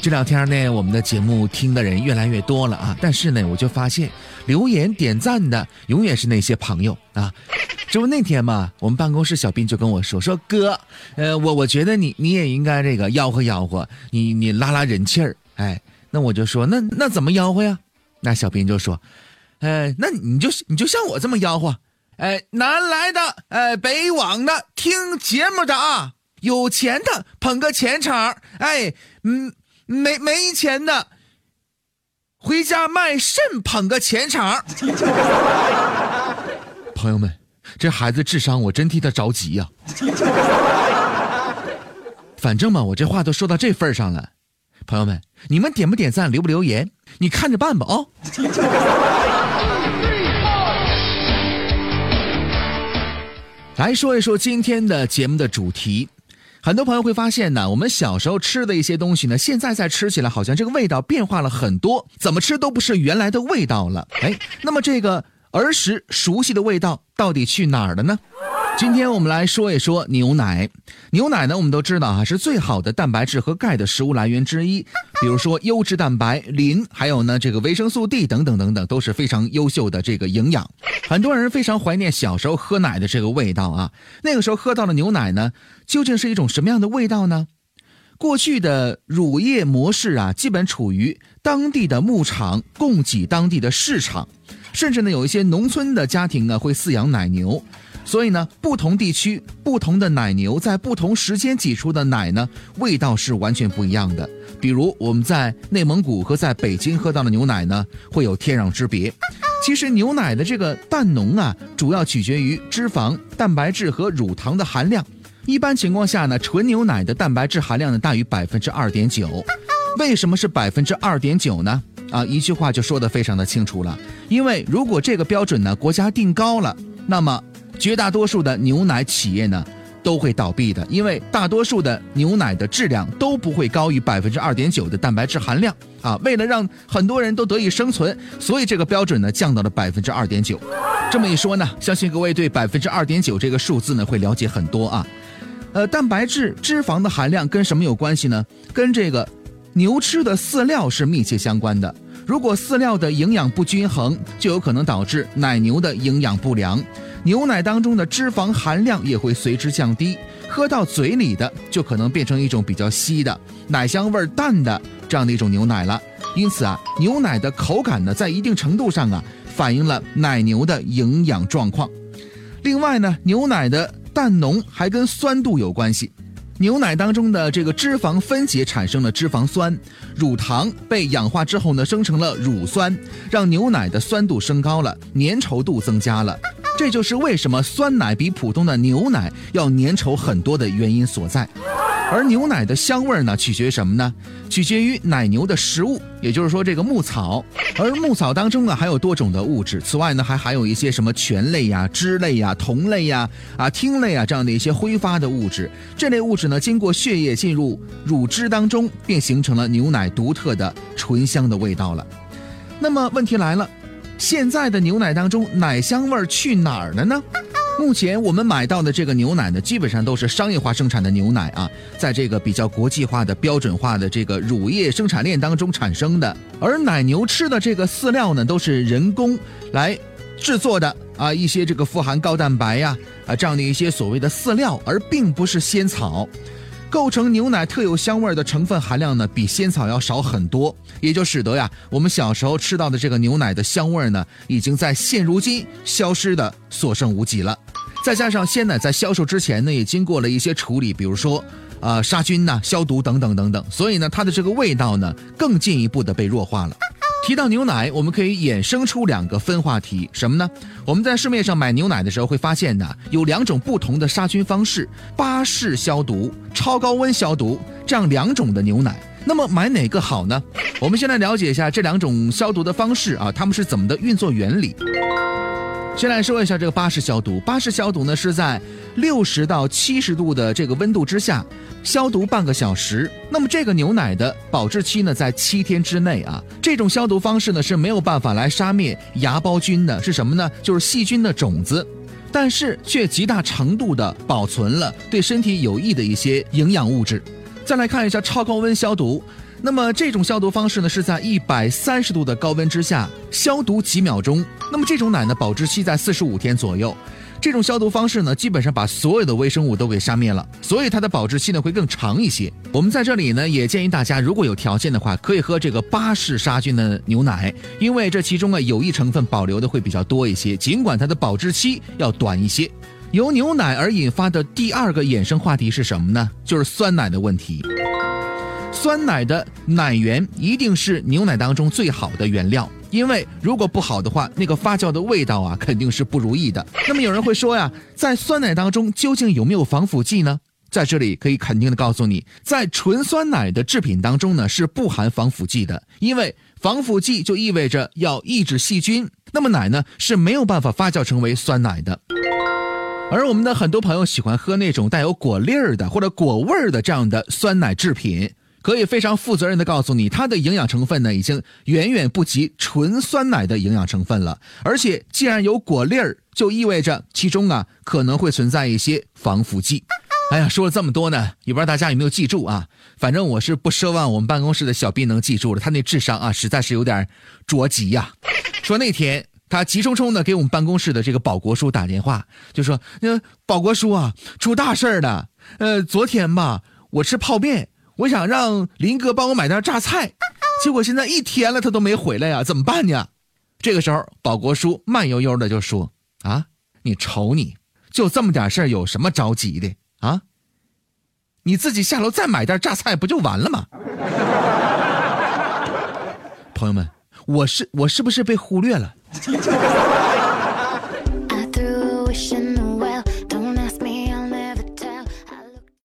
这两天呢，我们的节目听的人越来越多了啊，但是呢，我就发现留言点赞的永远是那些朋友啊。这不那天嘛，我们办公室小斌就跟我说说哥，呃，我我觉得你你也应该这个吆喝吆喝，你你拉拉人气儿。哎，那我就说那那怎么吆喝呀？那小斌就说，呃，那你就你就像我这么吆喝，哎，南来的，哎，北往的，听节目的啊，有钱的捧个钱场，哎，嗯。没没钱的，回家卖肾捧个钱场。朋友们，这孩子智商我真替他着急呀。反正嘛，我这话都说到这份上了，朋友们，你们点不点赞，留不留言，你看着办吧啊。来说一说今天的节目的主题。很多朋友会发现呢，我们小时候吃的一些东西呢，现在再吃起来好像这个味道变化了很多，怎么吃都不是原来的味道了。哎，那么这个儿时熟悉的味道到底去哪儿了呢？今天我们来说一说牛奶。牛奶呢，我们都知道啊，是最好的蛋白质和钙的食物来源之一。比如说优质蛋白、磷，还有呢这个维生素 D 等等等等，都是非常优秀的这个营养。很多人非常怀念小时候喝奶的这个味道啊。那个时候喝到的牛奶呢，究竟是一种什么样的味道呢？过去的乳业模式啊，基本处于当地的牧场供给当地的市场，甚至呢有一些农村的家庭呢会饲养奶牛。所以呢，不同地区不同的奶牛在不同时间挤出的奶呢，味道是完全不一样的。比如我们在内蒙古和在北京喝到的牛奶呢，会有天壤之别。其实牛奶的这个蛋浓啊，主要取决于脂肪、蛋白质和乳糖的含量。一般情况下呢，纯牛奶的蛋白质含量呢大于百分之二点九。为什么是百分之二点九呢？啊，一句话就说得非常的清楚了。因为如果这个标准呢，国家定高了，那么绝大多数的牛奶企业呢，都会倒闭的，因为大多数的牛奶的质量都不会高于百分之二点九的蛋白质含量啊。为了让很多人都得以生存，所以这个标准呢降到了百分之二点九。这么一说呢，相信各位对百分之二点九这个数字呢会了解很多啊。呃，蛋白质、脂肪的含量跟什么有关系呢？跟这个牛吃的饲料是密切相关的。如果饲料的营养不均衡，就有可能导致奶牛的营养不良。牛奶当中的脂肪含量也会随之降低，喝到嘴里的就可能变成一种比较稀的、奶香味淡的这样的一种牛奶了。因此啊，牛奶的口感呢，在一定程度上啊，反映了奶牛的营养状况。另外呢，牛奶的淡浓还跟酸度有关系。牛奶当中的这个脂肪分解产生了脂肪酸，乳糖被氧化之后呢，生成了乳酸，让牛奶的酸度升高了，粘稠度增加了。这就是为什么酸奶比普通的牛奶要粘稠很多的原因所在。而牛奶的香味呢，取决于什么呢？取决于奶牛的食物，也就是说这个牧草。而牧草当中呢，还有多种的物质。此外呢，还含有一些什么醛类呀、脂类呀、酮类呀、啊烃类啊这样的一些挥发的物质。这类物质呢，经过血液进入乳汁当中，便形成了牛奶独特的醇香的味道了。那么问题来了，现在的牛奶当中，奶香味儿去哪儿了呢？目前我们买到的这个牛奶呢，基本上都是商业化生产的牛奶啊，在这个比较国际化的标准化的这个乳业生产链当中产生的。而奶牛吃的这个饲料呢，都是人工来制作的啊，一些这个富含高蛋白呀啊这样的一些所谓的饲料，而并不是鲜草。构成牛奶特有香味的成分含量呢，比鲜草要少很多，也就使得呀，我们小时候吃到的这个牛奶的香味呢，已经在现如今消失的所剩无几了。再加上鲜奶在销售之前呢，也经过了一些处理，比如说，呃，杀菌呐、消毒等等等等，所以呢，它的这个味道呢，更进一步的被弱化了。提到牛奶，我们可以衍生出两个分话题，什么呢？我们在市面上买牛奶的时候会发现呢，有两种不同的杀菌方式：巴氏消毒、超高温消毒这样两种的牛奶。那么买哪个好呢？我们先来了解一下这两种消毒的方式啊，它们是怎么的运作原理。先来说一下这个巴氏消毒。巴氏消毒呢是在六十到七十度的这个温度之下消毒半个小时。那么这个牛奶的保质期呢在七天之内啊。这种消毒方式呢是没有办法来杀灭芽孢菌的，是什么呢？就是细菌的种子，但是却极大程度的保存了对身体有益的一些营养物质。再来看一下超高温消毒。那么这种消毒方式呢，是在一百三十度的高温之下消毒几秒钟。那么这种奶呢，保质期在四十五天左右。这种消毒方式呢，基本上把所有的微生物都给杀灭了，所以它的保质期呢会更长一些。我们在这里呢，也建议大家，如果有条件的话，可以喝这个巴氏杀菌的牛奶，因为这其中啊有益成分保留的会比较多一些，尽管它的保质期要短一些。由牛奶而引发的第二个衍生话题是什么呢？就是酸奶的问题。酸奶的奶源一定是牛奶当中最好的原料。因为如果不好的话，那个发酵的味道啊，肯定是不如意的。那么有人会说呀，在酸奶当中究竟有没有防腐剂呢？在这里可以肯定的告诉你，在纯酸奶的制品当中呢，是不含防腐剂的。因为防腐剂就意味着要抑制细菌，那么奶呢是没有办法发酵成为酸奶的。而我们的很多朋友喜欢喝那种带有果粒儿的或者果味儿的这样的酸奶制品。可以非常负责任的告诉你，它的营养成分呢，已经远远不及纯酸奶的营养成分了。而且，既然有果粒儿，就意味着其中啊可能会存在一些防腐剂。哎呀，说了这么多呢，也不知道大家有没有记住啊？反正我是不奢望我们办公室的小斌能记住了，他那智商啊，实在是有点着急呀。说那天他急冲冲的给我们办公室的这个保国叔打电话，就说：“那保国叔啊，出大事了。呃，昨天吧，我吃泡面。”我想让林哥帮我买袋榨菜，结果现在一天了他都没回来呀，怎么办呢？这个时候，保国叔慢悠悠的就说：“啊，你瞅你，就这么点事儿，有什么着急的啊？你自己下楼再买袋榨菜不就完了吗？” 朋友们，我是我是不是被忽略了？